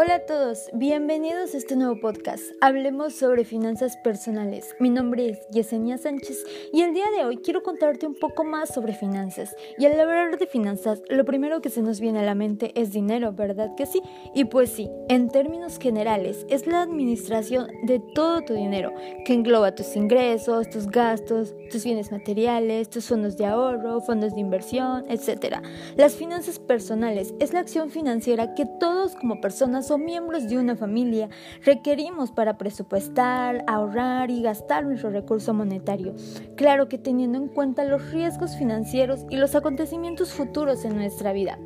Hola a todos, bienvenidos a este nuevo podcast. Hablemos sobre finanzas personales. Mi nombre es Yesenia Sánchez y el día de hoy quiero contarte un poco más sobre finanzas. Y al hablar de finanzas, lo primero que se nos viene a la mente es dinero, ¿verdad que sí? Y pues sí, en términos generales, es la administración de todo tu dinero, que engloba tus ingresos, tus gastos, tus bienes materiales, tus fondos de ahorro, fondos de inversión, etc. Las finanzas personales es la acción financiera que todos como personas o miembros de una familia requerimos para presupuestar, ahorrar y gastar nuestro recurso monetario. Claro que teniendo en cuenta los riesgos financieros y los acontecimientos futuros en nuestra vida.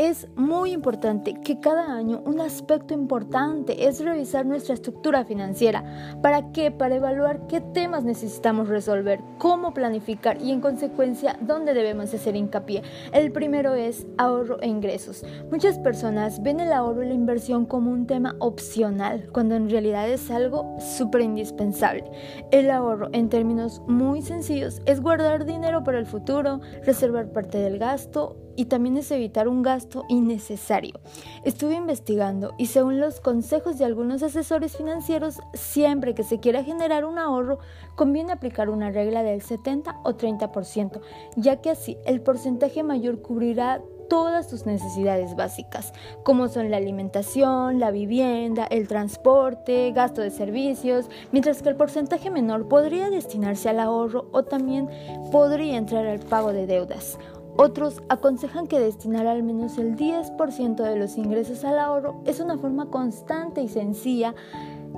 Es muy importante que cada año un aspecto importante es revisar nuestra estructura financiera. ¿Para qué? Para evaluar qué temas necesitamos resolver, cómo planificar y en consecuencia dónde debemos hacer hincapié. El primero es ahorro e ingresos. Muchas personas ven el ahorro y la inversión como un tema opcional, cuando en realidad es algo súper indispensable. El ahorro, en términos muy sencillos, es guardar dinero para el futuro, reservar parte del gasto y también es evitar un gasto innecesario. Estuve investigando y según los consejos de algunos asesores financieros, siempre que se quiera generar un ahorro, conviene aplicar una regla del 70 o 30%, ya que así el porcentaje mayor cubrirá todas tus necesidades básicas, como son la alimentación, la vivienda, el transporte, gasto de servicios, mientras que el porcentaje menor podría destinarse al ahorro o también podría entrar al pago de deudas. Otros aconsejan que destinar al menos el 10% de los ingresos al ahorro es una forma constante y sencilla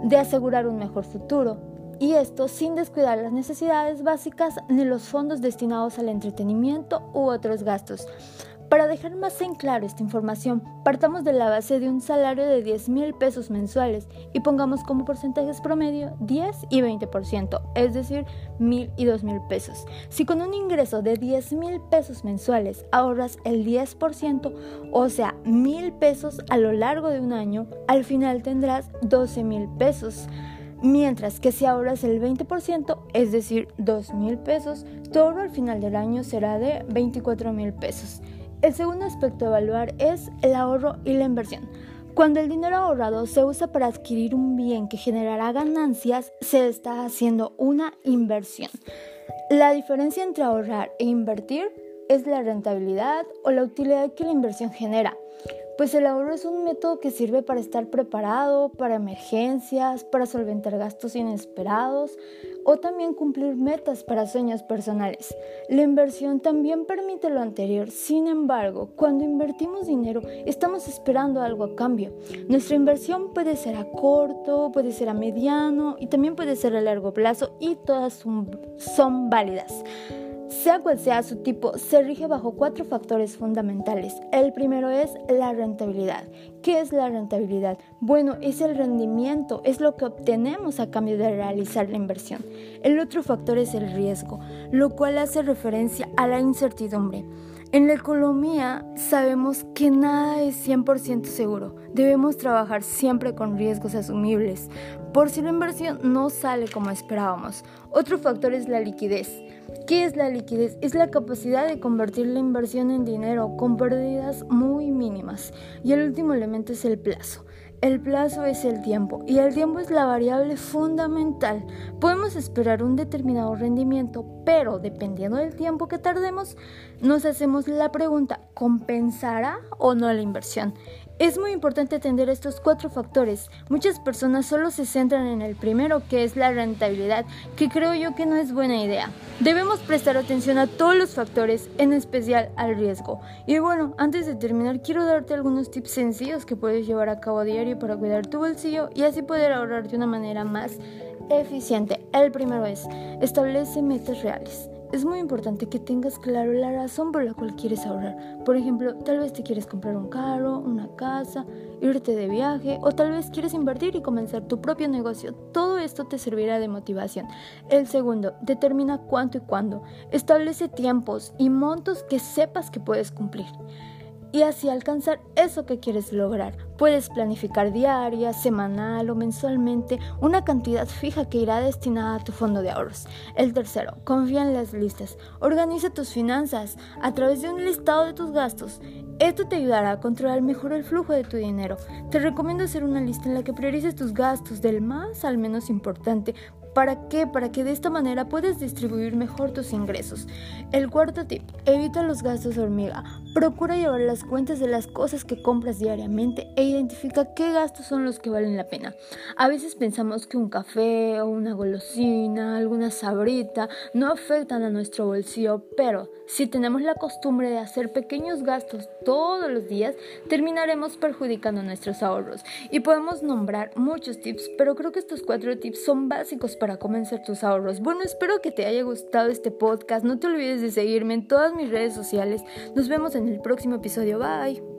de asegurar un mejor futuro, y esto sin descuidar las necesidades básicas ni los fondos destinados al entretenimiento u otros gastos. Para dejar más en claro esta información, partamos de la base de un salario de 10 mil pesos mensuales y pongamos como porcentajes promedio 10 y 20%, es decir, mil y dos mil pesos. Si con un ingreso de 10 mil pesos mensuales ahorras el 10%, o sea, mil pesos a lo largo de un año, al final tendrás 12 mil pesos. Mientras que si ahorras el 20%, es decir, 2 mil pesos, tu al final del año será de 24 mil pesos. El segundo aspecto a evaluar es el ahorro y la inversión. Cuando el dinero ahorrado se usa para adquirir un bien que generará ganancias, se está haciendo una inversión. La diferencia entre ahorrar e invertir es la rentabilidad o la utilidad que la inversión genera. Pues el ahorro es un método que sirve para estar preparado, para emergencias, para solventar gastos inesperados o también cumplir metas para sueños personales. La inversión también permite lo anterior, sin embargo, cuando invertimos dinero estamos esperando algo a cambio. Nuestra inversión puede ser a corto, puede ser a mediano y también puede ser a largo plazo y todas son, válidas. Sea cual sea su tipo, se rige bajo cuatro factores fundamentales. El primero es la rentabilidad. ¿Qué es la rentabilidad? Bueno, es el rendimiento, es lo que obtenemos a cambio de realizar la inversión. El otro factor es el riesgo, lo cual hace referencia a la incertidumbre. En la economía sabemos que nada es 100% seguro. Debemos trabajar siempre con riesgos asumibles, por si la inversión no sale como esperábamos. Otro factor es la liquidez. ¿Qué es la liquidez? Es la capacidad de convertir la inversión en dinero con pérdidas muy mínimas. Y el último elemento es el plazo. El plazo es el tiempo y el tiempo es la variable fundamental. Podemos esperar un determinado rendimiento, pero dependiendo del tiempo que tardemos, nos hacemos la pregunta, ¿compensará o no la inversión? Es muy importante atender estos cuatro factores. Muchas personas solo se centran en el primero, que es la rentabilidad, que creo yo que no es buena idea. Debemos prestar atención a todos los factores, en especial al riesgo. Y bueno, antes de terminar, quiero darte algunos tips sencillos que puedes llevar a cabo a diario para cuidar tu bolsillo y así poder ahorrar de una manera más eficiente. El primero es, establece metas reales. Es muy importante que tengas claro la razón por la cual quieres ahorrar. Por ejemplo, tal vez te quieres comprar un carro, una casa, irte de viaje o tal vez quieres invertir y comenzar tu propio negocio. Todo esto te servirá de motivación. El segundo, determina cuánto y cuándo. Establece tiempos y montos que sepas que puedes cumplir. Y así alcanzar eso que quieres lograr. Puedes planificar diaria, semanal o mensualmente una cantidad fija que irá destinada a tu fondo de ahorros. El tercero, confía en las listas. Organiza tus finanzas a través de un listado de tus gastos. Esto te ayudará a controlar mejor el flujo de tu dinero. Te recomiendo hacer una lista en la que priorices tus gastos del más al menos importante ¿Para qué? Para que de esta manera puedas distribuir mejor tus ingresos. El cuarto tip, evita los gastos hormiga. Procura llevar las cuentas de las cosas que compras diariamente e identifica qué gastos son los que valen la pena. A veces pensamos que un café o una golosina, alguna sabrita no afectan a nuestro bolsillo, pero si tenemos la costumbre de hacer pequeños gastos todos los días, terminaremos perjudicando nuestros ahorros. Y podemos nombrar muchos tips, pero creo que estos cuatro tips son básicos para comenzar tus ahorros. Bueno, espero que te haya gustado este podcast. No te olvides de seguirme en todas mis redes sociales. Nos vemos en el próximo episodio. Bye.